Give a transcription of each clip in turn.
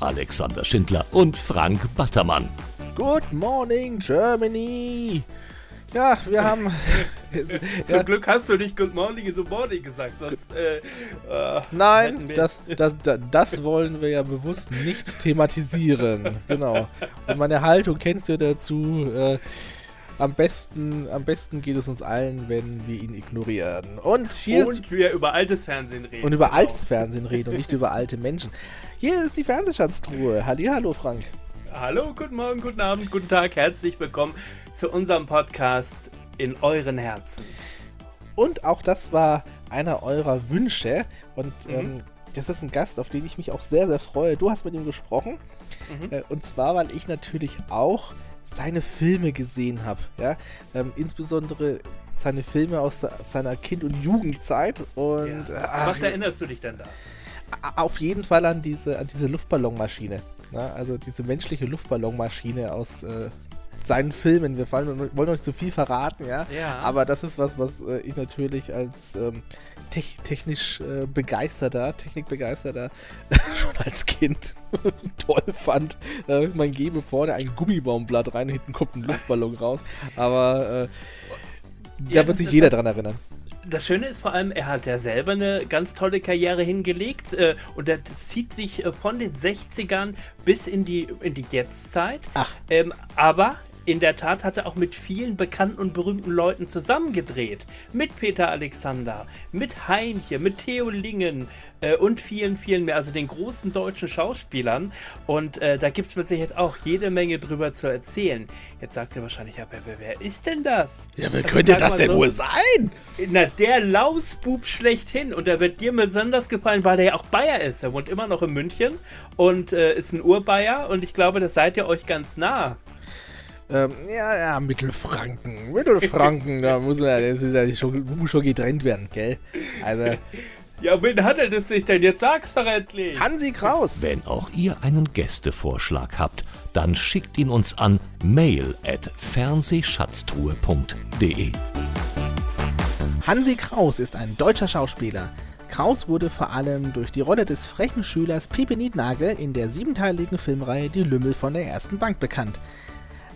Alexander Schindler und Frank Battermann. Good morning, Germany! Ja, wir haben. Zum Glück hast du nicht Good Morning in the Morning gesagt, sonst. Äh, äh, Nein, das, das, das, wollen wir ja bewusst nicht thematisieren. genau. Und meine Haltung kennst du ja dazu. Äh, am besten, am besten geht es uns allen, wenn wir ihn ignorieren. Und hier und wir über altes Fernsehen reden. Und über genau. altes Fernsehen reden und nicht über alte Menschen. Hier ist die Fernsehschatztruhe. Hallo, Frank. Hallo, guten Morgen, guten Abend, guten Tag, herzlich willkommen zu unserem Podcast in euren Herzen. Und auch das war einer eurer Wünsche und mhm. ähm, das ist ein Gast, auf den ich mich auch sehr, sehr freue. Du hast mit ihm gesprochen mhm. äh, und zwar, weil ich natürlich auch seine Filme gesehen habe, ja, ähm, insbesondere seine Filme aus seiner Kind- und Jugendzeit und ja. ach, was erinnerst du dich denn da? Auf jeden Fall an diese, an diese Luftballonmaschine. Ne? Also diese menschliche Luftballonmaschine aus äh, seinen Filmen. Wir fallen, wollen nicht so viel verraten, ja. ja. Aber das ist was, was äh, ich natürlich als ähm, te technisch äh, begeisterter, technikbegeisterter schon als Kind toll fand. Äh, man gebe vorne ein Gummibaumblatt rein, hinten kommt ein Luftballon raus. Aber äh, ja, da wird sich jeder dran erinnern das Schöne ist vor allem, er hat ja selber eine ganz tolle Karriere hingelegt äh, und das zieht sich äh, von den 60ern bis in die, in die Jetztzeit. Ach. Ähm, aber in der Tat hat er auch mit vielen bekannten und berühmten Leuten zusammengedreht. Mit Peter Alexander, mit Heinche, mit Theo Lingen äh, und vielen, vielen mehr. Also den großen deutschen Schauspielern. Und äh, da gibt es mit Sicherheit auch jede Menge drüber zu erzählen. Jetzt sagt ihr wahrscheinlich, ja, wer, wer ist denn das? Ja, wer also, könnte das denn so, wohl sein? Na, der Lausbub schlechthin. Und der wird dir besonders gefallen, weil der ja auch Bayer ist. Er wohnt immer noch in München und äh, ist ein Urbayer. Und ich glaube, das seid ihr euch ganz nah. Ähm, ja, ja, Mittelfranken. Mittelfranken, da muss, er, das ist ja schon, muss schon getrennt werden, gell? Also. Ja, wen handelt es sich denn? Jetzt sag's doch endlich. Hansi Kraus. Wenn auch ihr einen Gästevorschlag habt, dann schickt ihn uns an mail at fernsehschatztruhe.de. Hansi Kraus ist ein deutscher Schauspieler. Kraus wurde vor allem durch die Rolle des frechen Schülers Pipe Niednagel in der siebenteiligen Filmreihe Die Lümmel von der ersten Bank bekannt.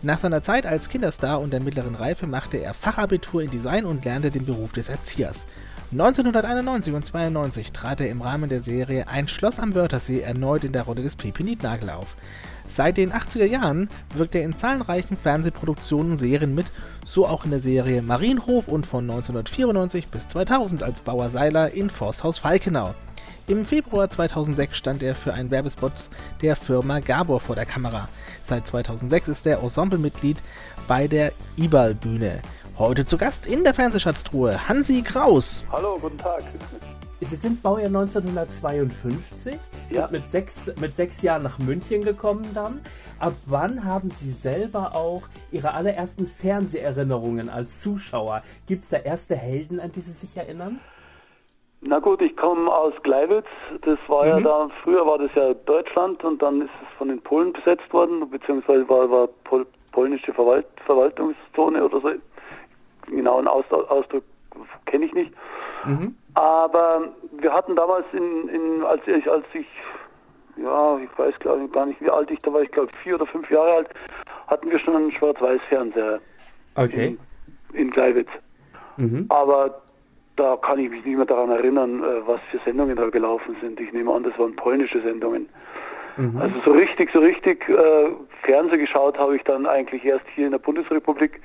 Nach seiner Zeit als Kinderstar und der mittleren Reife machte er Fachabitur in Design und lernte den Beruf des Erziehers. 1991 und 92 trat er im Rahmen der Serie Ein Schloss am Wörthersee erneut in der Rolle des Pipi Niednagel auf. Seit den 80er Jahren wirkt er in zahlreichen Fernsehproduktionen und Serien mit, so auch in der Serie Marienhof und von 1994 bis 2000 als Bauer Seiler in Forsthaus Falkenau. Im Februar 2006 stand er für einen Werbespot der Firma Gabor vor der Kamera. Seit 2006 ist er Ensemblemitglied bei der IBAL-Bühne. Heute zu Gast in der Fernsehschatztruhe Hansi Kraus. Hallo, guten Tag. Sie sind Baujahr 1952, ja. sind mit sechs, mit sechs Jahren nach München gekommen dann. Ab wann haben Sie selber auch Ihre allerersten Fernseherinnerungen als Zuschauer? Gibt es da erste Helden, an die Sie sich erinnern? Na gut, ich komme aus Gleiwitz. Das war mhm. ja da, früher war das ja Deutschland und dann ist es von den Polen besetzt worden, beziehungsweise war, war Pol polnische Verwalt Verwaltungszone oder so. Genauen Aus Ausdruck kenne ich nicht. Mhm. Aber wir hatten damals in, in als ich, als ich, ja, ich weiß glaube ich gar nicht, wie alt ich da war, ich glaube vier oder fünf Jahre alt, hatten wir schon einen Schwarz-Weiß-Fernseher. Okay. In, in Gleiwitz. Mhm. Aber da kann ich mich nicht mehr daran erinnern, äh, was für Sendungen da gelaufen sind. Ich nehme an, das waren polnische Sendungen. Mhm. Also so richtig, so richtig äh, Fernseh geschaut habe ich dann eigentlich erst hier in der Bundesrepublik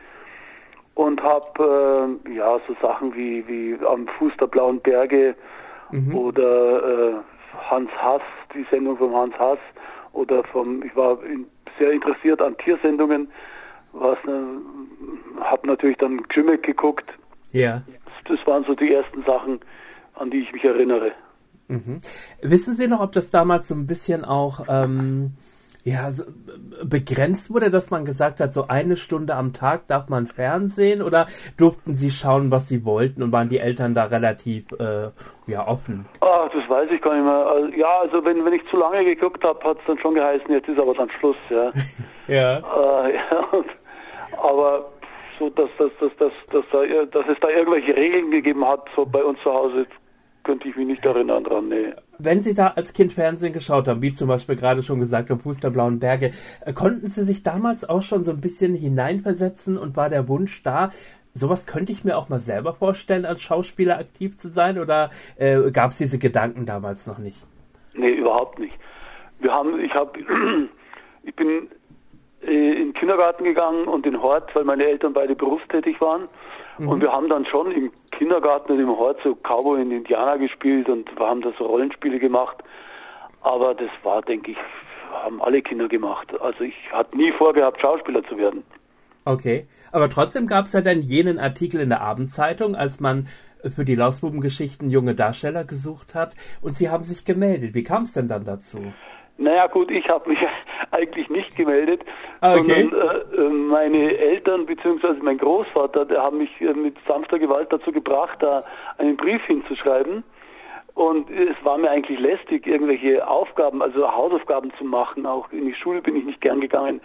und habe äh, ja so Sachen wie, wie am Fuß der blauen Berge mhm. oder äh, Hans Hass, die Sendung von Hans Hass oder vom, ich war in, sehr interessiert an Tiersendungen, was äh, habe natürlich dann Grimmick geguckt. Ja das waren so die ersten Sachen, an die ich mich erinnere. Mhm. Wissen Sie noch, ob das damals so ein bisschen auch ähm, Ja, also begrenzt wurde, dass man gesagt hat, so eine Stunde am Tag darf man Fernsehen oder durften Sie schauen, was Sie wollten und waren die Eltern da relativ äh, ja, offen? Ach, das weiß ich gar nicht mehr. Also, ja, also wenn, wenn ich zu lange geguckt habe, hat es dann schon geheißen, jetzt ist aber dann Schluss, ja. ja. Äh, ja aber so, dass, dass, dass, dass, dass, da, dass es da irgendwelche Regeln gegeben hat, so bei uns zu Hause, könnte ich mich nicht erinnern dran, nee. Wenn Sie da als Kind Fernsehen geschaut haben, wie zum Beispiel gerade schon gesagt am Fuß der Blauen Berge, äh, konnten Sie sich damals auch schon so ein bisschen hineinversetzen und war der Wunsch da, sowas könnte ich mir auch mal selber vorstellen, als Schauspieler aktiv zu sein oder äh, gab es diese Gedanken damals noch nicht? Nee, überhaupt nicht. Wir haben, ich habe, ich bin in den Kindergarten gegangen und in Hort, weil meine Eltern beide berufstätig waren. Mhm. Und wir haben dann schon im Kindergarten und im Hort so Cowboy und Indianer gespielt und wir haben da so Rollenspiele gemacht. Aber das war, denke ich, haben alle Kinder gemacht. Also ich hatte nie vorgehabt, Schauspieler zu werden. Okay, aber trotzdem gab es ja dann jenen Artikel in der Abendzeitung, als man für die Lausbubengeschichten junge Darsteller gesucht hat und sie haben sich gemeldet. Wie kam es denn dann dazu? Naja gut, ich habe mich eigentlich nicht gemeldet, ah, okay. sondern äh, äh, meine Eltern bzw. mein Großvater, der haben mich äh, mit sanfter Gewalt dazu gebracht, da einen Brief hinzuschreiben. Und es war mir eigentlich lästig, irgendwelche Aufgaben, also Hausaufgaben zu machen. Auch in die Schule bin ich nicht gern gegangen.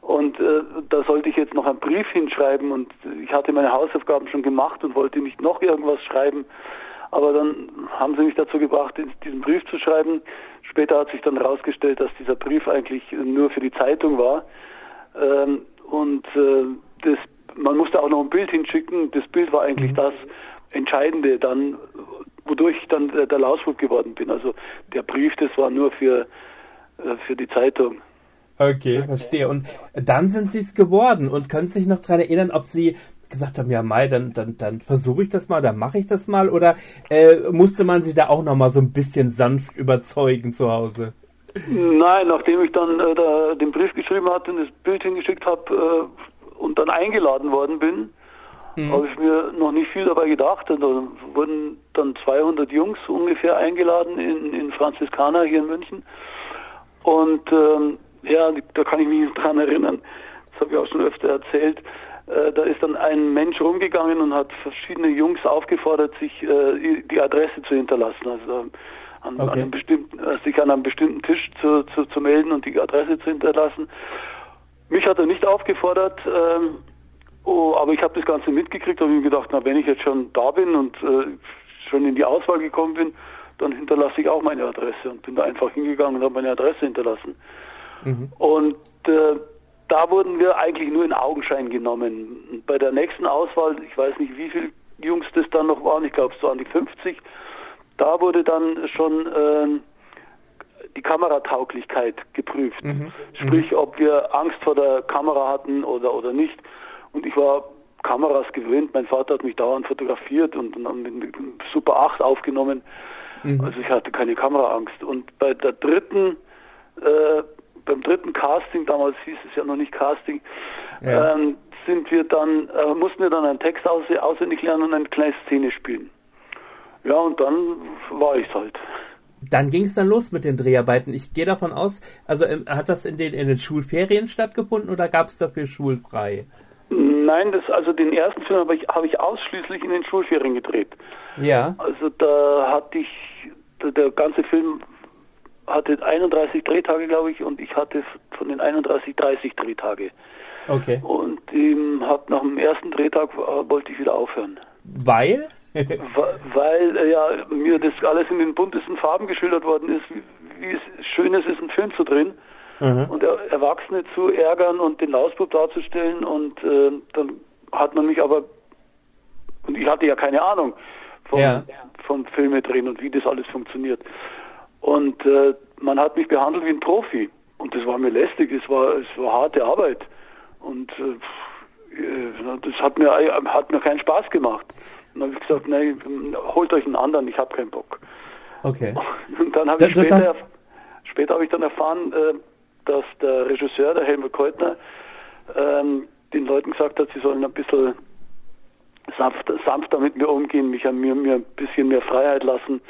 Und äh, da sollte ich jetzt noch einen Brief hinschreiben und ich hatte meine Hausaufgaben schon gemacht und wollte nicht noch irgendwas schreiben. Aber dann haben sie mich dazu gebracht, diesen Brief zu schreiben. Später hat sich dann herausgestellt, dass dieser Brief eigentlich nur für die Zeitung war. Ähm, und äh, das, man musste auch noch ein Bild hinschicken. Das Bild war eigentlich mhm. das Entscheidende dann, wodurch ich dann der, der Lausbub geworden bin. Also der Brief, das war nur für, äh, für die Zeitung. Okay, verstehe. Und dann sind Sie es geworden und können sich noch daran erinnern, ob Sie gesagt haben, ja Mai, dann, dann, dann versuche ich das mal, dann mache ich das mal oder äh, musste man sie da auch noch mal so ein bisschen sanft überzeugen zu Hause? Nein, nachdem ich dann äh, da den Brief geschrieben hatte und das Bild hingeschickt habe äh, und dann eingeladen worden bin, mhm. habe ich mir noch nicht viel dabei gedacht. Und da wurden dann 200 Jungs ungefähr eingeladen in, in Franziskaner hier in München. Und ähm, ja, da kann ich mich dran erinnern. Das habe ich auch schon öfter erzählt. Äh, da ist dann ein Mensch rumgegangen und hat verschiedene Jungs aufgefordert, sich äh, die Adresse zu hinterlassen. Also an, okay. an einem bestimmten, äh, sich an einem bestimmten Tisch zu, zu, zu, melden und die Adresse zu hinterlassen. Mich hat er nicht aufgefordert, ähm, oh, aber ich habe das Ganze mitgekriegt, habe mir gedacht, na wenn ich jetzt schon da bin und äh, schon in die Auswahl gekommen bin, dann hinterlasse ich auch meine Adresse und bin da einfach hingegangen und habe meine Adresse hinterlassen. Mhm. Und äh, da wurden wir eigentlich nur in Augenschein genommen. Bei der nächsten Auswahl, ich weiß nicht, wie viele Jungs das dann noch waren, ich glaube so an die 50, da wurde dann schon äh, die Kameratauglichkeit geprüft. Mhm. Sprich, mhm. ob wir Angst vor der Kamera hatten oder, oder nicht. Und ich war Kameras gewöhnt. Mein Vater hat mich dauernd fotografiert und, und mit Super 8 aufgenommen. Mhm. Also ich hatte keine Kameraangst. Und bei der dritten äh, beim dritten Casting, damals hieß es ja noch nicht Casting, ja. ähm, sind wir dann, äh, mussten wir dann einen Text aus, auswendig lernen und eine kleine Szene spielen. Ja, und dann war ich halt. Dann ging es dann los mit den Dreharbeiten. Ich gehe davon aus, also ähm, hat das in den, in den Schulferien stattgefunden oder gab es dafür schulfrei? Nein, das, also den ersten Film habe ich, hab ich ausschließlich in den Schulferien gedreht. Ja. Also da hatte ich, der, der ganze Film hatte 31 Drehtage, glaube ich, und ich hatte von den 31 30 Drehtage. Okay. Und ähm, hab nach dem ersten Drehtag äh, wollte ich wieder aufhören. Weil? Weil äh, ja mir das alles in den buntesten Farben geschildert worden ist, wie, wie es schön ist, einen Film zu drehen mhm. und er, Erwachsene zu ärgern und den Lausbub darzustellen und äh, dann hat man mich aber und ich hatte ja keine Ahnung vom, ja. vom Filme drehen und wie das alles funktioniert. Und äh, man hat mich behandelt wie ein Profi. Und das war mir lästig, es war, es war harte Arbeit. Und äh, äh das hat mir, hat mir keinen Spaß gemacht. Und dann habe ich gesagt, nein, holt euch einen anderen, ich habe keinen Bock. Okay. Und dann habe ich das später, später habe ich dann erfahren, äh, dass der Regisseur, der Helmut Keutner, ähm, den Leuten gesagt hat, sie sollen ein bisschen sanft, sanfter mit mir umgehen, mich an mir, mir ein bisschen mehr Freiheit lassen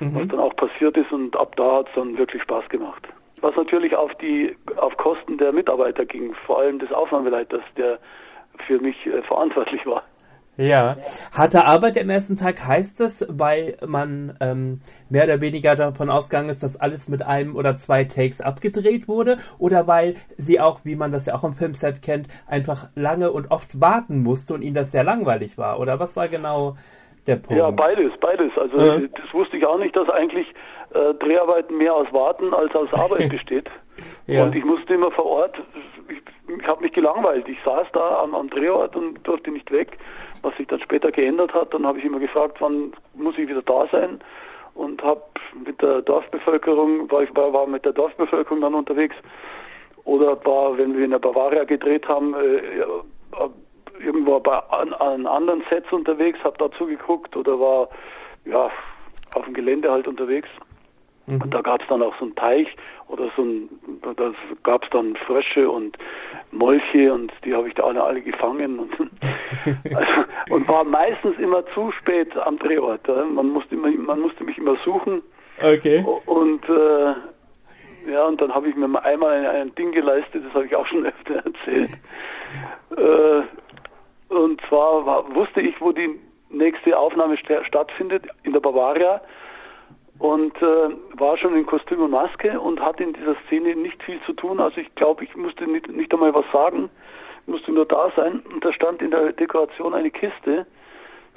mhm. was dann auch passiert ist und ab da hat es dann wirklich Spaß gemacht. was natürlich auf die auf Kosten der Mitarbeiter ging, vor allem des Aufnahmeleiters, der für mich äh, verantwortlich war. Ja. Harte Arbeit am ersten Tag heißt das, weil man ähm, mehr oder weniger davon ausgegangen ist, dass alles mit einem oder zwei Takes abgedreht wurde oder weil sie auch, wie man das ja auch im Filmset kennt, einfach lange und oft warten musste und ihnen das sehr langweilig war? Oder was war genau der Punkt? Ja, beides, beies. Also äh? das wusste ich auch nicht, dass eigentlich äh, Dreharbeiten mehr aus Warten als aus Arbeit besteht. ja. Und ich musste immer vor Ort, ich, ich habe mich gelangweilt. Ich saß da am, am Drehort und durfte nicht weg was sich dann später geändert hat. Dann habe ich immer gefragt, wann muss ich wieder da sein und habe mit der Dorfbevölkerung, war ich war, war mit der Dorfbevölkerung dann unterwegs oder war, wenn wir in der Bavaria gedreht haben, äh, irgendwo bei an, an anderen Sets unterwegs, habe dazu geguckt oder war ja auf dem Gelände halt unterwegs. Mhm. Und da gab es dann auch so einen Teich oder so ein, da gab es dann Frösche und Molche und die habe ich da alle, alle gefangen und, also, und war meistens immer zu spät am Drehort. Man musste, immer, man musste mich immer suchen. Okay. Und äh, ja, und dann habe ich mir einmal ein, ein, Ding geleistet, das habe ich auch schon öfter erzählt. Äh, und zwar war, wusste ich, wo die nächste Aufnahme stattfindet, in der Bavaria und äh, war schon in Kostüm und Maske und hatte in dieser Szene nicht viel zu tun. Also ich glaube, ich musste nicht, nicht einmal was sagen, musste nur da sein. Und da stand in der Dekoration eine Kiste,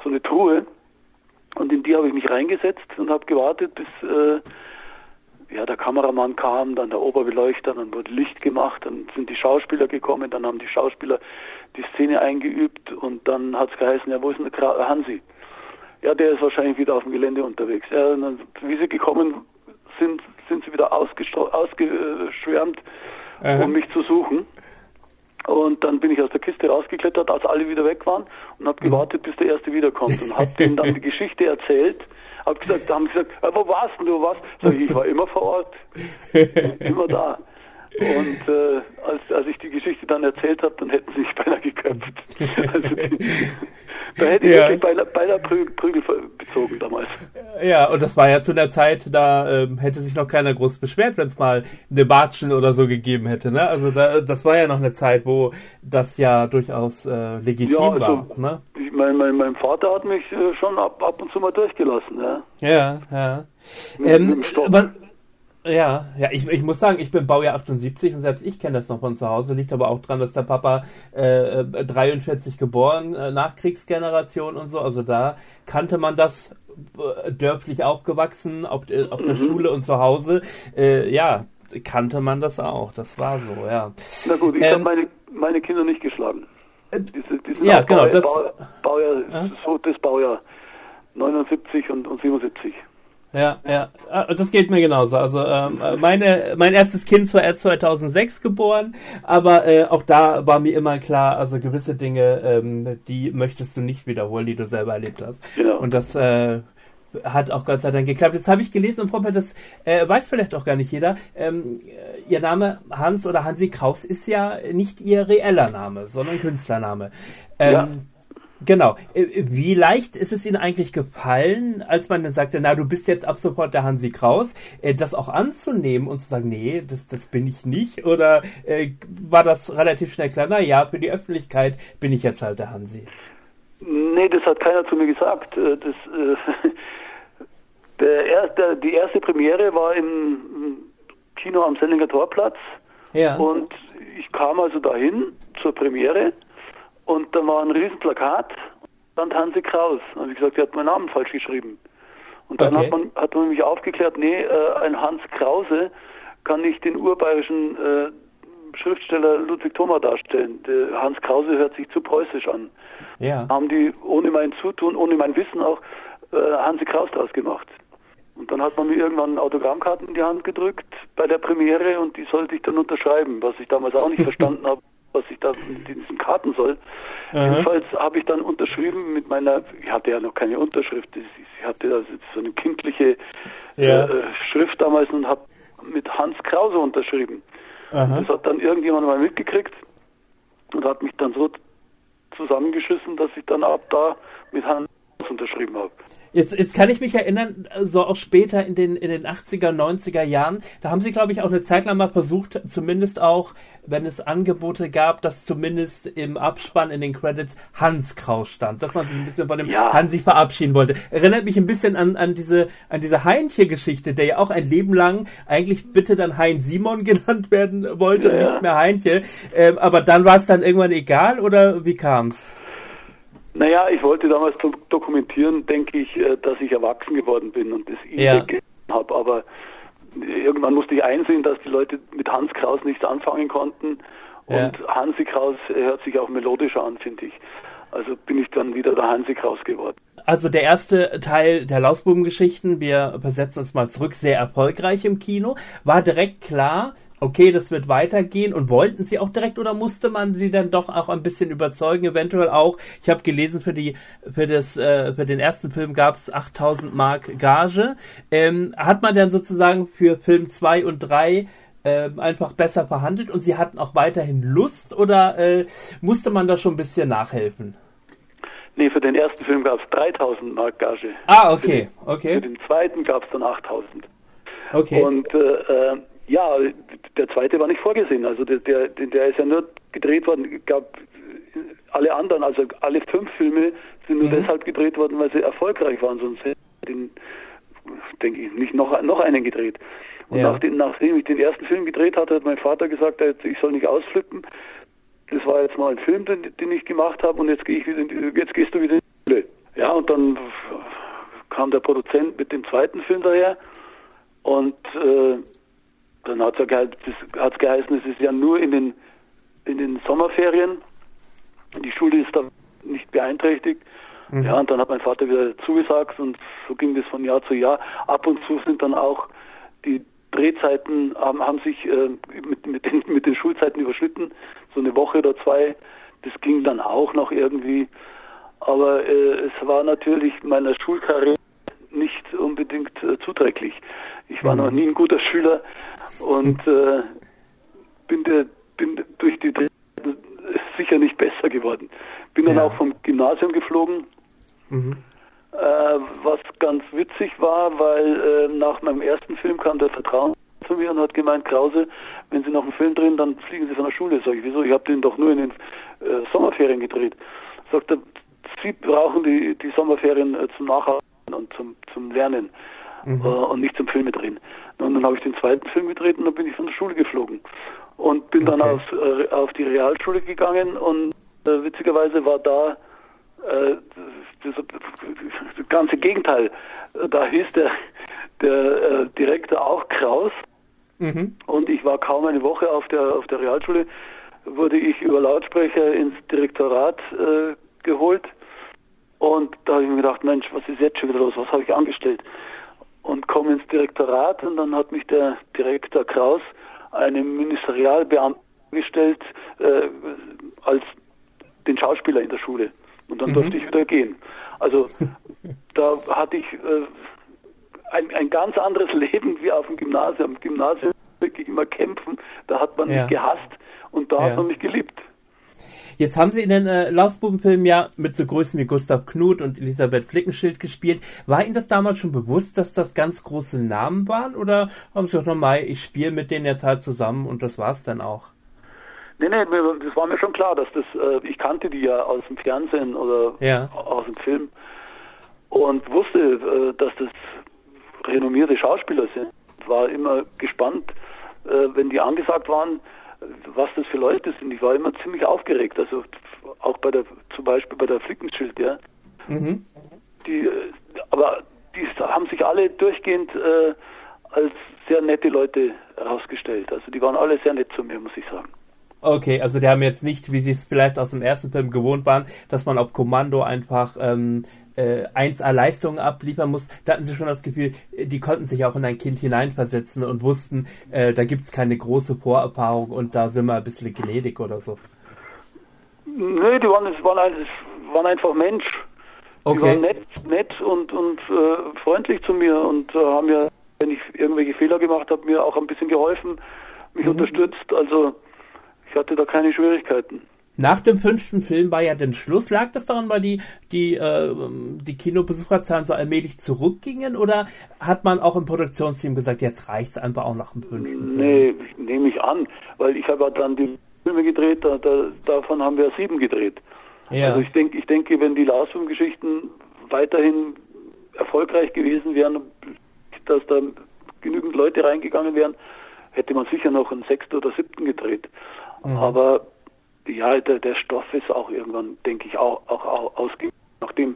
so eine Truhe. Und in die habe ich mich reingesetzt und habe gewartet, bis äh, ja, der Kameramann kam, dann der Oberbeleuchter, dann wurde Licht gemacht, dann sind die Schauspieler gekommen, dann haben die Schauspieler die Szene eingeübt und dann hat es geheißen, ja, wo ist denn der Hansi? Ja, der ist wahrscheinlich wieder auf dem Gelände unterwegs. Ja, dann, wie sie gekommen sind, sind sie wieder ausgeschwärmt, Aha. um mich zu suchen. Und dann bin ich aus der Kiste rausgeklettert, als alle wieder weg waren und habe mhm. gewartet, bis der Erste wiederkommt und habe denen dann die Geschichte erzählt. Hab gesagt, da haben sie gesagt, wo warst du? Was? Sag ich, ich war immer vor Ort, immer da. Und äh, als, als ich die Geschichte dann erzählt habe, dann hätten sie mich beinahe geköpft. Also die, da hätte ich ja. wirklich beinahe, beinahe Prügel bezogen damals. Ja, und das war ja zu der Zeit, da ähm, hätte sich noch keiner groß beschwert, wenn es mal eine Batschen oder so gegeben hätte. Ne? Also da, das war ja noch eine Zeit, wo das ja durchaus äh, legitim ja, also, war. Ne? Ich mein, mein, mein Vater hat mich äh, schon ab, ab und zu mal durchgelassen. Ja, ja. ja. Mit, ähm, mit ja, ja, ich, ich muss sagen, ich bin Baujahr 78 und selbst ich kenne das noch von zu Hause. Liegt aber auch dran, dass der Papa äh, 43 geboren, äh, Nachkriegsgeneration und so. Also da kannte man das äh, dörflich aufgewachsen, ob, äh, ob der mhm. Schule und zu Hause. Äh, ja, kannte man das auch. Das war so, ja. Na gut, ich ähm, habe meine, meine Kinder nicht geschlagen. Äh, diese, diese ja, genau. Baujahr, das, Baujahr, äh? so das Baujahr 79 und, und 77. Ja, ja, ah, das geht mir genauso. Also ähm, meine, mein erstes Kind war erst 2006 geboren, aber äh, auch da war mir immer klar, also gewisse Dinge, ähm, die möchtest du nicht wiederholen, die du selber erlebt hast. Genau. Und das äh, hat auch Gott sei Dank geklappt. Jetzt habe ich gelesen im Vorfeld, das äh, weiß vielleicht auch gar nicht jeder. Ähm, ihr Name Hans oder Hansi Kraus ist ja nicht ihr reeller Name, sondern Künstlername. Ähm, ja. Genau. Äh, wie leicht ist es Ihnen eigentlich gefallen, als man dann sagte, na, du bist jetzt ab sofort der Hansi Kraus, äh, das auch anzunehmen und zu sagen, nee, das, das bin ich nicht? Oder äh, war das relativ schnell klar, na ja, für die Öffentlichkeit bin ich jetzt halt der Hansi? Nee, das hat keiner zu mir gesagt. Äh, das, äh, erste, die erste Premiere war im Kino am Sellinger Torplatz. Ja. Und ich kam also dahin zur Premiere und da war ein Riesenplakat, stand Hansi Kraus. Habe ich gesagt, er hat meinen Namen falsch geschrieben. Und dann okay. hat, man, hat man mich aufgeklärt, nee, äh, ein Hans Krause kann nicht den urbayerischen äh, Schriftsteller Ludwig Thoma darstellen. Der Hans Krause hört sich zu preußisch an. Ja. Haben die ohne mein Zutun, ohne mein Wissen auch äh, Hansi Kraus daraus gemacht. Und dann hat man mir irgendwann Autogrammkarten in die Hand gedrückt bei der Premiere und die sollte ich dann unterschreiben, was ich damals auch nicht verstanden habe was ich da mit diesen Karten soll. Aha. Jedenfalls habe ich dann unterschrieben mit meiner, ich hatte ja noch keine Unterschrift, ich hatte also so eine kindliche ja. äh, Schrift damals und habe mit Hans Krause unterschrieben. Aha. Das hat dann irgendjemand mal mitgekriegt und hat mich dann so zusammengeschissen, dass ich dann ab da mit Hans unterschrieben habe. Jetzt, jetzt kann ich mich erinnern, so auch später in den, in den 80er, 90er Jahren, da haben sie, glaube ich, auch eine Zeit lang mal versucht, zumindest auch, wenn es Angebote gab, dass zumindest im Abspann in den Credits Hans Kraus stand, dass man sich ein bisschen von dem ja. Hansi verabschieden wollte. Erinnert mich ein bisschen an, an diese, an diese Heinche-Geschichte, der ja auch ein Leben lang eigentlich bitte dann Hein Simon genannt werden wollte ja. und nicht mehr Heinche. Ähm, aber dann war es dann irgendwann egal oder wie kam's? Naja, ich wollte damals dokumentieren, denke ich, äh, dass ich erwachsen geworden bin und das ja. habe. Aber irgendwann musste ich einsehen, dass die Leute mit Hans Kraus nichts anfangen konnten. Und ja. Hansi Kraus hört sich auch melodischer an, finde ich. Also bin ich dann wieder der Hansi Kraus geworden. Also der erste Teil der Lausbubengeschichten, wir versetzen uns mal zurück, sehr erfolgreich im Kino. War direkt klar, okay, das wird weitergehen und wollten sie auch direkt oder musste man sie dann doch auch ein bisschen überzeugen, eventuell auch, ich habe gelesen, für die für das äh, für den ersten Film gab es 8000 Mark Gage. Ähm, hat man dann sozusagen für Film 2 und 3 äh, einfach besser verhandelt und sie hatten auch weiterhin Lust oder äh, musste man da schon ein bisschen nachhelfen? Nee, für den ersten Film gab es 3000 Mark Gage. Ah, okay, okay. Für den zweiten gab es dann 8000. Okay. Und äh, äh ja, der zweite war nicht vorgesehen. Also der, der, der ist ja nur gedreht worden, gab alle anderen, also alle fünf Filme sind nur mhm. deshalb gedreht worden, weil sie erfolgreich waren, sonst hätte den, denke ich, nicht noch, noch einen gedreht. Und ja. nachdem, nachdem ich den ersten Film gedreht hatte, hat mein Vater gesagt, ich soll nicht ausflippen. Das war jetzt mal ein Film, den, den ich gemacht habe und jetzt gehe ich wieder, jetzt gehst du wieder in die Schule. Ja, und dann kam der Produzent mit dem zweiten Film daher und äh, dann hat es ja geheißen, es ist ja nur in den, in den Sommerferien. Die Schule ist da nicht beeinträchtigt. Mhm. Ja, und dann hat mein Vater wieder zugesagt und so ging das von Jahr zu Jahr. Ab und zu sind dann auch die Drehzeiten haben, haben sich äh, mit, mit, den, mit den Schulzeiten überschnitten, so eine Woche oder zwei. Das ging dann auch noch irgendwie. Aber äh, es war natürlich meiner Schulkarriere nicht unbedingt äh, zuträglich. Ich war mhm. noch nie ein guter Schüler und äh, bin, der, bin durch die sicher nicht besser geworden. Bin dann ja. auch vom Gymnasium geflogen, mhm. äh, was ganz witzig war, weil äh, nach meinem ersten Film kam der Vertrauen zu mir und hat gemeint, Krause, wenn Sie noch einen Film drehen, dann fliegen Sie von der Schule. Sag ich, wieso? Ich habe den doch nur in den äh, Sommerferien gedreht. Sagt er, Sie brauchen die, die Sommerferien äh, zum Nacharbeiten und zum, zum Lernen mhm. äh, und nicht zum Filme drehen. Und dann habe ich den zweiten Film gedreht und dann bin ich von der Schule geflogen und bin okay. dann auf, äh, auf die Realschule gegangen und äh, witzigerweise war da äh, das, das, ganze Gegenteil. Da hieß der, der äh, Direktor auch Kraus mhm. und ich war kaum eine Woche auf der, auf der Realschule, wurde ich über Lautsprecher ins Direktorat äh, geholt und da habe ich mir gedacht, Mensch, was ist jetzt schon wieder los? Was habe ich angestellt? Und komme ins Direktorat und dann hat mich der Direktor Kraus einem Ministerialbeamten gestellt äh, als den Schauspieler in der Schule. Und dann mhm. durfte ich wieder gehen. Also da hatte ich äh, ein, ein ganz anderes Leben wie auf dem Gymnasium. Im Gymnasium wirklich immer kämpfen, da hat man ja. mich gehasst und da ja. hat man mich geliebt. Jetzt haben Sie in den äh, Lausbubenfilmen ja mit so Größen wie Gustav Knut und Elisabeth Flickenschild gespielt. War Ihnen das damals schon bewusst, dass das ganz große Namen waren? Oder haben Sie auch nochmal, ich spiele mit denen jetzt halt zusammen und das war's dann auch? Nee, nee, das war mir schon klar, dass das, äh, ich kannte die ja aus dem Fernsehen oder ja. aus dem Film und wusste, äh, dass das renommierte Schauspieler sind. War immer gespannt, äh, wenn die angesagt waren, was das für Leute sind. Ich war immer ziemlich aufgeregt. Also auch bei der, zum Beispiel bei der Flickenschild, ja. Mhm. Die, aber die haben sich alle durchgehend äh, als sehr nette Leute herausgestellt. Also die waren alle sehr nett zu mir, muss ich sagen. Okay, also die haben jetzt nicht, wie sie es vielleicht aus dem ersten Film gewohnt waren, dass man auf Kommando einfach ähm, äh, 1A-Leistungen abliefern muss, da hatten sie schon das Gefühl, die konnten sich auch in ein Kind hineinversetzen und wussten, äh, da gibt es keine große Vorerfahrung und da sind wir ein bisschen gnädig oder so. Nee, die waren, waren, waren einfach Mensch. Okay. Die waren nett, nett und, und äh, freundlich zu mir und äh, haben mir, wenn ich irgendwelche Fehler gemacht habe, mir auch ein bisschen geholfen, mich mhm. unterstützt. Also ich hatte da keine Schwierigkeiten. Nach dem fünften Film war ja der Schluss. Lag das daran, weil die, die, äh, die Kinobesucherzahlen so allmählich zurückgingen oder hat man auch im Produktionsteam gesagt, jetzt reicht es einfach auch nach dem fünften Nee, nehme ich an, weil ich habe dann die Filme gedreht, da, da, davon haben wir sieben gedreht. Ja. Also ich denke, ich denke, wenn die Lars-Film-Geschichten weiterhin erfolgreich gewesen wären, dass da genügend Leute reingegangen wären, hätte man sicher noch einen sechsten oder siebten gedreht. Mhm. Aber ja, der, der Stoff ist auch irgendwann, denke ich, auch, auch, auch ausgegangen. Nachdem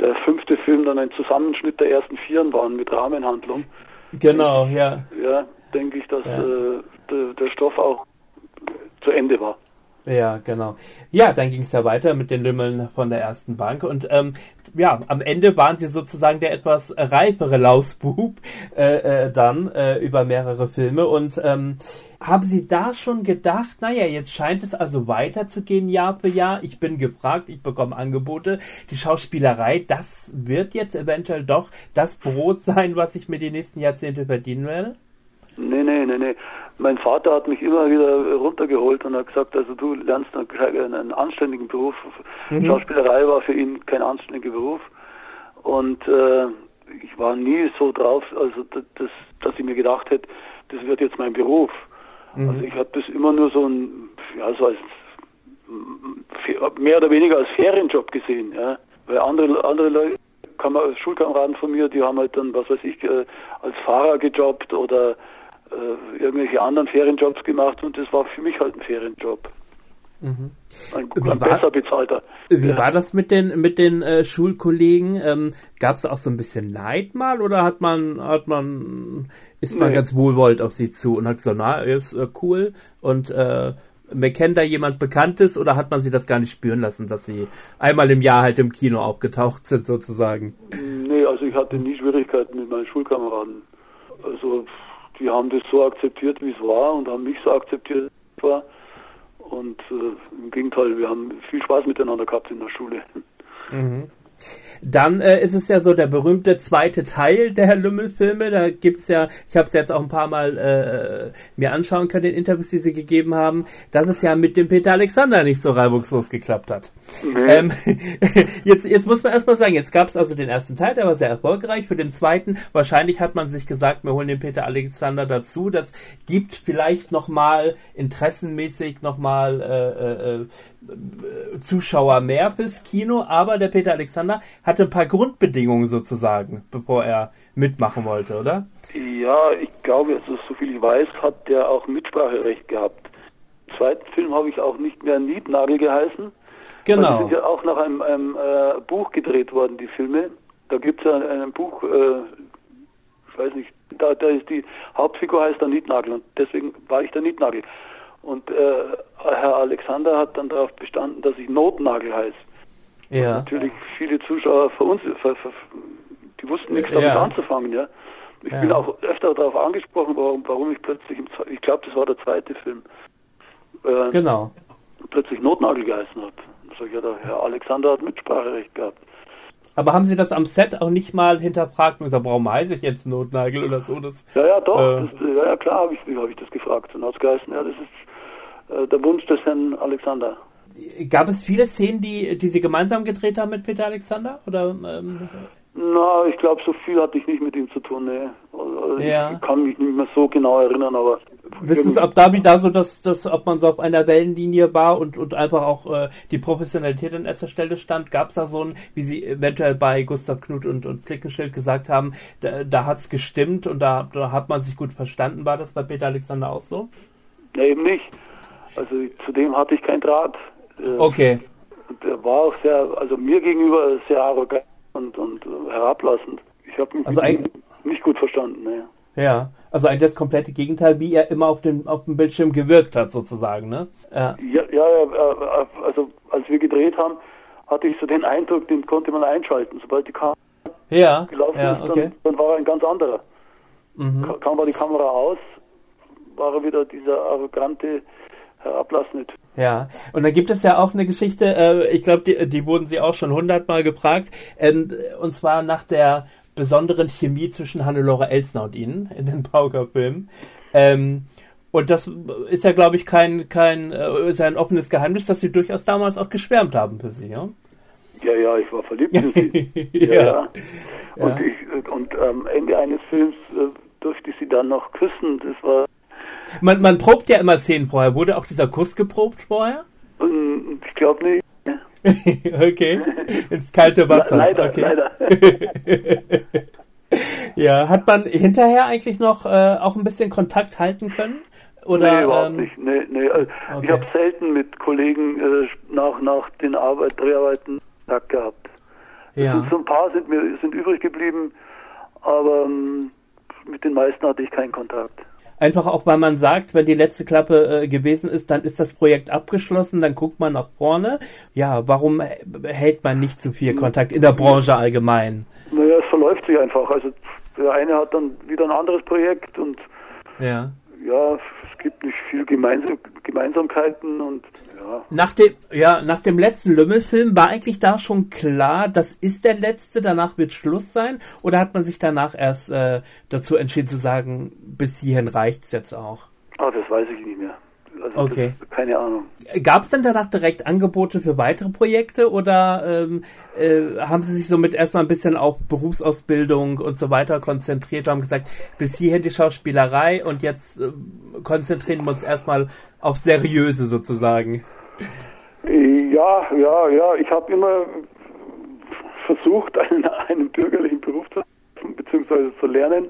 der fünfte Film dann ein Zusammenschnitt der ersten Vieren war mit Rahmenhandlung. Genau, ja. Ja, denke ich, dass ja. äh, der, der Stoff auch zu Ende war. Ja, genau. Ja, dann ging es ja weiter mit den Lümmeln von der ersten Bank und ähm, ja, am Ende waren sie sozusagen der etwas reifere Lausbub äh, äh, dann äh, über mehrere Filme und ähm, haben Sie da schon gedacht, naja, jetzt scheint es also weiterzugehen Jahr für Jahr. Ich bin gefragt, ich bekomme Angebote. Die Schauspielerei, das wird jetzt eventuell doch das Brot sein, was ich mir die nächsten Jahrzehnte verdienen werde? Nee, nee, nee, nee. Mein Vater hat mich immer wieder runtergeholt und hat gesagt, also du lernst einen, einen anständigen Beruf. Mhm. Schauspielerei war für ihn kein anständiger Beruf. Und äh, ich war nie so drauf, also das, dass ich mir gedacht hätte, das wird jetzt mein Beruf. Mhm. Also ich habe das immer nur so ein, ja, so als mehr oder weniger als Ferienjob gesehen, ja. Weil andere, andere Leute, Schulkameraden von mir, die haben halt dann, was weiß ich, äh, als Fahrer gejobbt oder äh, irgendwelche anderen Ferienjobs gemacht und das war für mich halt ein Ferienjob. Mhm. Ein, ein besser bezahlter. Wie ja. war das mit den mit den äh, Schulkollegen? Ähm, Gab es auch so ein bisschen Neid mal oder hat man hat man ist man nee. ganz wohlwollend auf sie zu und hat gesagt, na ist äh, cool und äh, kennt da jemand Bekanntes oder hat man sie das gar nicht spüren lassen, dass sie einmal im Jahr halt im Kino aufgetaucht sind sozusagen? Nee, also ich hatte nie Schwierigkeiten mit meinen Schulkameraden. Also die haben das so akzeptiert, wie es war und haben mich so akzeptiert, wie es war. Und äh, im Gegenteil, wir haben viel Spaß miteinander gehabt in der Schule. Mhm. Dann äh, ist es ja so der berühmte zweite Teil der Lümmelfilme. Da gibt's ja, ich habe es jetzt auch ein paar Mal äh, mir anschauen können, den Interviews, die sie gegeben haben, dass es ja mit dem Peter Alexander nicht so reibungslos geklappt hat. Mhm. Ähm, jetzt, jetzt muss man erstmal sagen, jetzt gab es also den ersten Teil, der war sehr erfolgreich. Für den zweiten, wahrscheinlich hat man sich gesagt, wir holen den Peter Alexander dazu. Das gibt vielleicht nochmal interessenmäßig nochmal äh, äh, äh, Zuschauer mehr fürs Kino, aber der Peter Alexander hatte ein paar Grundbedingungen sozusagen, bevor er mitmachen wollte, oder? Ja, ich glaube, also, so viel ich weiß, hat der auch Mitspracherecht gehabt. Im zweiten Film habe ich auch nicht mehr Niednagel geheißen. Genau. Die sind ja auch nach einem, einem äh, Buch gedreht worden, die Filme. Da gibt es ja ein, ein, Buch, äh, ich weiß nicht, da, da ist die Hauptfigur heißt der Niednagel und deswegen war ich der Niednagel. Und äh, Herr Alexander hat dann darauf bestanden, dass ich Notnagel heiße. Ja. Und natürlich viele Zuschauer für uns, für, für, die wussten nichts damit ja. anzufangen, ja. Ich ja. bin auch öfter darauf angesprochen, warum, warum ich plötzlich, im, ich glaube, das war der zweite Film, äh, genau. plötzlich Notnagel geheißen habe. Sag ich, ja, der Herr Alexander hat Mitspracherecht gehabt. Aber haben Sie das am Set auch nicht mal hinterfragt und gesagt, warum heiße ich jetzt Notnagel oder so? Das, ja, ja, doch. Äh, das, ja, ja, klar habe ich, hab ich das gefragt. Und hat es geheißen, ja, das ist äh, der Wunsch des Herrn Alexander. Gab es viele Szenen, die, die Sie gemeinsam gedreht haben mit Peter Alexander? Oder, ähm, na, ich glaube, so viel hatte ich nicht mit ihm zu tun. Nee. Also ja. Ich kann mich nicht mehr so genau erinnern, aber. Wissen Sie, ob da wieder so, dass, dass ob man so auf einer Wellenlinie war und, und einfach auch äh, die Professionalität an erster Stelle stand? Gab es da so ein, wie Sie eventuell bei Gustav Knut und, und Flickenschild gesagt haben, da, da hat es gestimmt und da, da hat man sich gut verstanden? War das bei Peter Alexander auch so? Ja, eben nicht. Also zudem hatte ich keinen Draht. Äh, okay. Der war auch sehr, also mir gegenüber sehr arrogant und, und herablassend. Ich habe mich also nicht gut verstanden. Ne. Ja, also eigentlich das komplette Gegenteil, wie er immer auf dem, auf dem Bildschirm gewirkt hat, sozusagen, ne? Ja. ja, ja, ja, also als wir gedreht haben, hatte ich so den Eindruck, den konnte man einschalten. Sobald die Kamera ja, gelaufen ja, ist, okay. dann, dann, war er ein ganz anderer. Mhm. Kam war die Kamera aus, war er wieder dieser arrogante, herablassende Typ. Ja, und da gibt es ja auch eine Geschichte, äh, ich glaube, die, die wurden sie auch schon hundertmal gefragt, ähm, und zwar nach der besonderen Chemie zwischen Hannelore Elsner und Ihnen in den Pauker-Filmen. Ähm, Und das ist ja, glaube ich, kein, kein, äh, ist ja ein offenes Geheimnis, dass Sie durchaus damals auch geschwärmt haben für Sie, ja? Ja, ja, ich war verliebt in Sie. ja. ja. Und, ja. Ich, und am Ende eines Films äh, durfte ich Sie dann noch küssen. Das war. Man, man probt ja immer Szenen vorher. Wurde auch dieser Kuss geprobt vorher? Ähm, ich glaube nicht. okay. Ins kalte Wasser. Leider, okay. leider. ja, hat man hinterher eigentlich noch äh, auch ein bisschen Kontakt halten können? Oder, nee, überhaupt ähm, nicht. Nee, nee. Also okay. Ich habe selten mit Kollegen äh, nach, nach den Arbeit, Dreharbeiten Kontakt gehabt. Ja. So ein paar sind mir sind übrig geblieben, aber ähm, mit den meisten hatte ich keinen Kontakt. Einfach auch, weil man sagt, wenn die letzte Klappe äh, gewesen ist, dann ist das Projekt abgeschlossen, dann guckt man nach vorne. Ja, warum hält man nicht so viel Kontakt in der Branche allgemein? Naja, es verläuft sich einfach. Also der eine hat dann wieder ein anderes Projekt und ja, ja es gibt nicht viel Gemeinsam Gemeinsamkeiten und ja. Nach dem, ja, nach dem letzten Lümmelfilm war eigentlich da schon klar, das ist der letzte, danach wird Schluss sein? Oder hat man sich danach erst äh, dazu entschieden zu sagen, bis hierhin reicht es jetzt auch? Ah, das weiß ich nicht mehr. Also okay. Das, keine Ahnung. Gab es denn danach direkt Angebote für weitere Projekte oder ähm, äh, haben Sie sich somit erstmal ein bisschen auf Berufsausbildung und so weiter konzentriert und haben gesagt, bis hierhin die Schauspielerei und jetzt äh, konzentrieren wir uns erstmal auf Seriöse sozusagen? Ja, ja, ja. Ich habe immer versucht, einen, einen bürgerlichen Beruf zu beziehungsweise zu lernen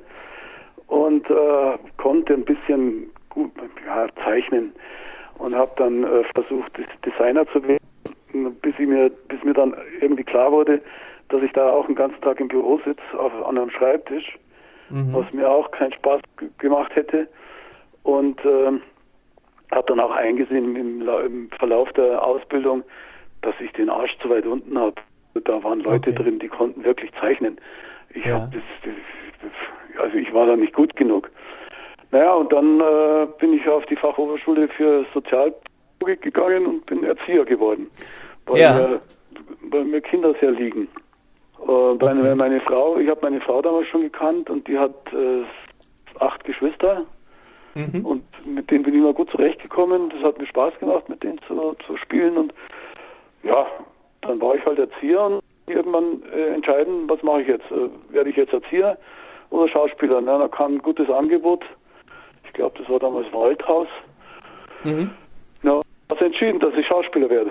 und äh, konnte ein bisschen gut ja, zeichnen und habe dann äh, versucht, Designer zu werden, bis, ich mir, bis mir dann irgendwie klar wurde, dass ich da auch den ganzen Tag im Büro sitze, auf, an einem Schreibtisch, mhm. was mir auch keinen Spaß gemacht hätte. Und äh, habe dann auch eingesehen im, im, Verlauf der Ausbildung, dass ich den Arsch zu weit unten habe. Da waren Leute okay. drin, die konnten wirklich zeichnen. Ich ja. habe das, das, also ich war da nicht gut genug. Naja, und dann äh, bin ich auf die Fachhochschule für Sozialpädagogik gegangen und bin Erzieher geworden, weil, ja. mir, weil mir Kinder sehr liegen. Äh, okay. meine, Frau, ich habe meine Frau damals schon gekannt und die hat äh, acht Geschwister mhm. und mit denen bin ich immer gut zurechtgekommen. Das hat mir Spaß gemacht, mit denen zu, zu spielen und ja, dann war ich halt Erzieher und irgendwann äh, entscheiden, was mache ich jetzt? Äh, werde ich jetzt Erzieher oder Schauspieler? Na, da kam ein gutes Angebot ich glaube, das war damals Waldhaus. Mhm. Ja, also entschieden, dass ich Schauspieler werde.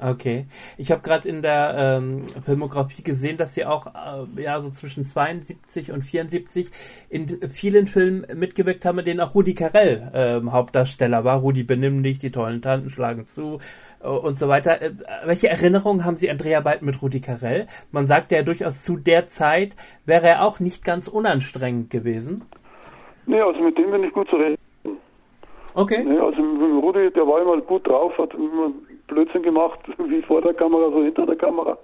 Okay. Ich habe gerade in der ähm, Filmografie gesehen, dass sie auch äh, ja so zwischen 72 und 74 in vielen Filmen mitgewirkt haben, in denen auch Rudi Carell äh, Hauptdarsteller war. Rudi benimm dich, die tollen Tanten schlagen zu äh, und so weiter. Äh, welche Erinnerungen haben Sie an Dreharbeiten mit Rudi Carell? Man sagt ja durchaus zu der Zeit wäre er auch nicht ganz unanstrengend gewesen. Nee, also mit dem bin ich gut zurecht. Okay. Nee, also mit dem Rudi, der war immer gut drauf, hat immer Blödsinn gemacht, wie vor der Kamera, so hinter der Kamera.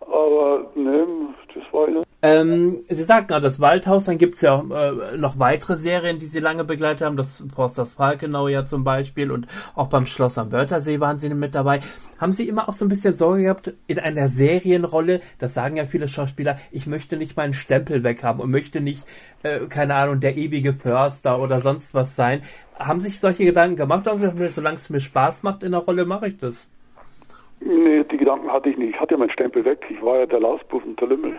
Aber ne, das war ja. Ähm, Sie sagten gerade das Waldhaus, dann gibt es ja äh, noch weitere Serien, die Sie lange begleitet haben, das Forsters Falkenau ja zum Beispiel und auch beim Schloss am Wörthersee waren Sie mit dabei. Haben Sie immer auch so ein bisschen Sorge gehabt in einer Serienrolle, das sagen ja viele Schauspieler, ich möchte nicht meinen Stempel weghaben und möchte nicht, äh, keine Ahnung, der ewige Förster oder sonst was sein. Haben sich solche Gedanken gemacht solange es mir Spaß macht in der Rolle, mache ich das? Nee, die Gedanken hatte ich nicht. Ich hatte ja meinen Stempel weg. Ich war ja der Lausbuff und der Lümmel.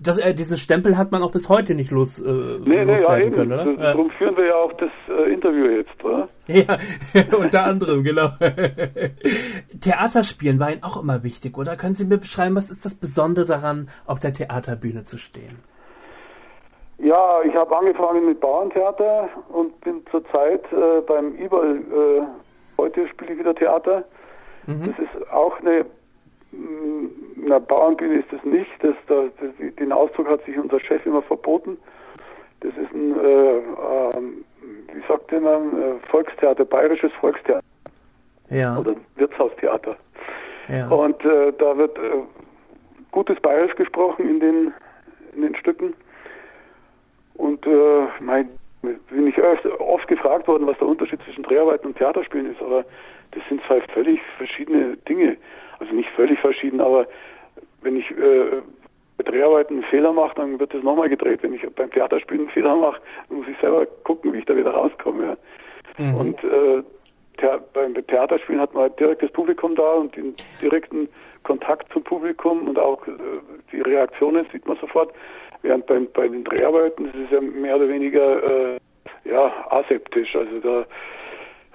Das, äh, diesen Stempel hat man auch bis heute nicht los, äh, nee, nee, ja, eben. können, oder? Darum führen wir ja auch das äh, Interview jetzt, oder? Ja, unter anderem, genau. Theaterspielen war Ihnen auch immer wichtig, oder? Können Sie mir beschreiben, was ist das Besondere daran, auf der Theaterbühne zu stehen? Ja, ich habe angefangen mit Bauerntheater und bin zurzeit äh, beim IBAL, äh, heute spiele ich wieder Theater Mhm. Das ist auch eine, na, Bauernbühne ist es nicht. Das, das, das, den Ausdruck hat sich unser Chef immer verboten. Das ist ein, äh, äh, wie sagt man, äh, Volkstheater, bayerisches Volkstheater. Ja. Oder Wirtshaustheater. Ja. Und äh, da wird äh, gutes Bayerisch gesprochen in den, in den Stücken. Und äh, mein, bin ich oft gefragt worden, was der Unterschied zwischen Dreharbeiten und Theaterspielen ist, aber das sind zwei völlig verschiedene Dinge. Also nicht völlig verschieden, aber wenn ich äh, bei Dreharbeiten einen Fehler mache, dann wird das nochmal gedreht. Wenn ich beim Theaterspielen einen Fehler mache, dann muss ich selber gucken, wie ich da wieder rauskomme. Ja. Mhm. Und äh, beim Theaterspielen hat man halt direkt das Publikum da und den direkten Kontakt zum Publikum und auch äh, die Reaktionen sieht man sofort. Während bei, bei den Dreharbeiten das ist ja mehr oder weniger äh, ja, aseptisch. Also da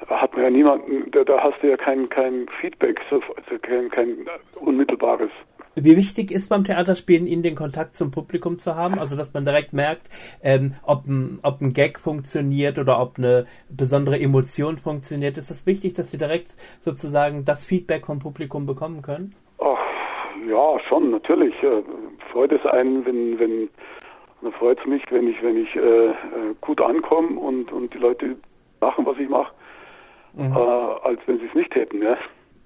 hat man ja niemanden, da, da hast du ja kein, kein Feedback, also kein, kein unmittelbares. Wie wichtig ist beim Theaterspielen, Ihnen den Kontakt zum Publikum zu haben? Also, dass man direkt merkt, ähm, ob, ein, ob ein Gag funktioniert oder ob eine besondere Emotion funktioniert. Ist es wichtig, dass Sie direkt sozusagen das Feedback vom Publikum bekommen können? Ach, ja, schon, natürlich. Äh, freut es einen, wenn, wenn, dann freut es mich, wenn ich, wenn ich äh, äh gut ankomme und, und die Leute machen, was ich mache, mhm. äh, als wenn sie es nicht hätten. Ja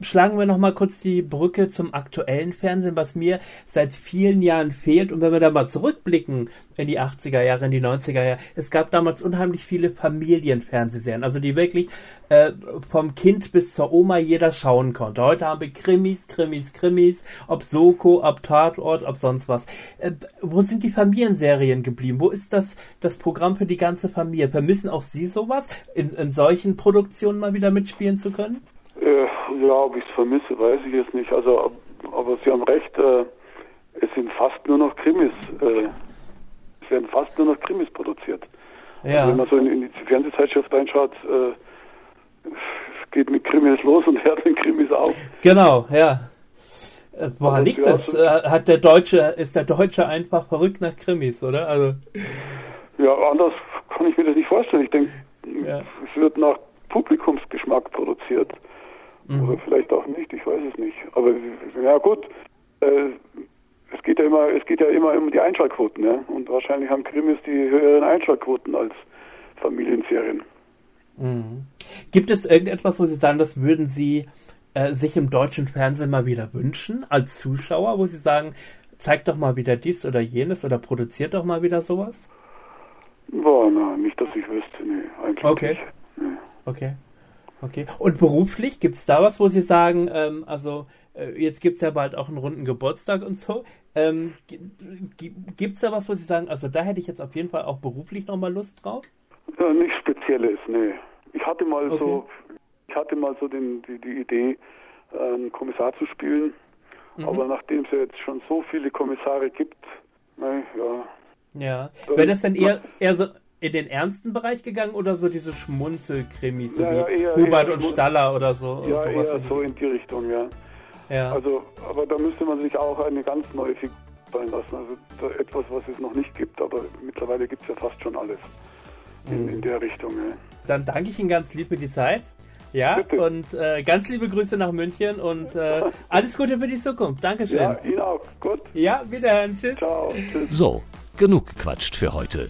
schlagen wir noch mal kurz die Brücke zum aktuellen Fernsehen, was mir seit vielen Jahren fehlt. Und wenn wir da mal zurückblicken in die 80er Jahre, in die 90er Jahre, es gab damals unheimlich viele Familienfernsehserien, also die wirklich äh, vom Kind bis zur Oma jeder schauen konnte. Heute haben wir Krimis, Krimis, Krimis, ob Soko, ob Tatort, ob sonst was. Äh, wo sind die Familienserien geblieben? Wo ist das, das Programm für die ganze Familie? Vermissen auch Sie sowas, in, in solchen Produktionen mal wieder mitspielen zu können? Äh, ja, ob ich es vermisse, weiß ich jetzt nicht. Also, aber Sie haben recht, äh, es sind fast nur noch Krimis. Äh, es werden fast nur noch Krimis produziert. Ja. Also wenn man so in, in, die Fernsehzeitschrift reinschaut, äh, es geht mit Krimis los und hört mit Krimis auf. Genau, ja. Äh, woran liegt das? Äh, hat der Deutsche, ist der Deutsche einfach verrückt nach Krimis, oder? Also. Ja, anders kann ich mir das nicht vorstellen. Ich denke, ja. es wird nach Publikumsgeschmack produziert. Mhm. Oder vielleicht auch nicht, ich weiß es nicht. Aber ja gut, äh, es geht ja immer, es geht ja immer um die Einschaltquoten, ja. Und wahrscheinlich haben Krimis die höheren Einschaltquoten als Familienserien. Mhm. Gibt es irgendetwas, wo Sie sagen, das würden Sie äh, sich im deutschen Fernsehen mal wieder wünschen, als Zuschauer, wo Sie sagen, zeigt doch mal wieder dies oder jenes oder produziert doch mal wieder sowas? Boah, na, nicht, dass ich wüsste, nee, eigentlich okay. nicht. Nee. Okay. Okay. Und beruflich, gibt es da was, wo Sie sagen, ähm, also äh, jetzt gibt es ja bald auch einen runden Geburtstag und so. Ähm, gibt es da was, wo Sie sagen, also da hätte ich jetzt auf jeden Fall auch beruflich nochmal Lust drauf? Ja, nichts Spezielles, nee. Ich hatte mal okay. so, ich hatte mal so den, die, die Idee, einen Kommissar zu spielen. Mhm. Aber nachdem es ja jetzt schon so viele Kommissare gibt, ne, ja. Ja. Wäre das denn eher, eher so, in den ernsten Bereich gegangen oder so diese Schmunzelkrimis, so ja, wie ja, Hubert und Staller oder so? Ja, eher in so in die Richtung, ja. ja. Also, aber da müsste man sich auch eine ganz neue Figur sein lassen. Also etwas, was es noch nicht gibt, aber mittlerweile gibt es ja fast schon alles in, in der Richtung. Ja. Dann danke ich Ihnen ganz lieb für die Zeit. Ja, Bitte. und äh, ganz liebe Grüße nach München und äh, alles Gute für die Zukunft. Dankeschön. Ja, Ihnen auch. Gut. Ja, wiederhören. Tschüss. Ciao. Tschüss. So, genug gequatscht für heute.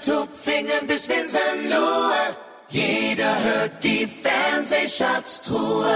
Hintertupfingen bis Winsenlohe. Jeder hört die Fernsehschatztruhe.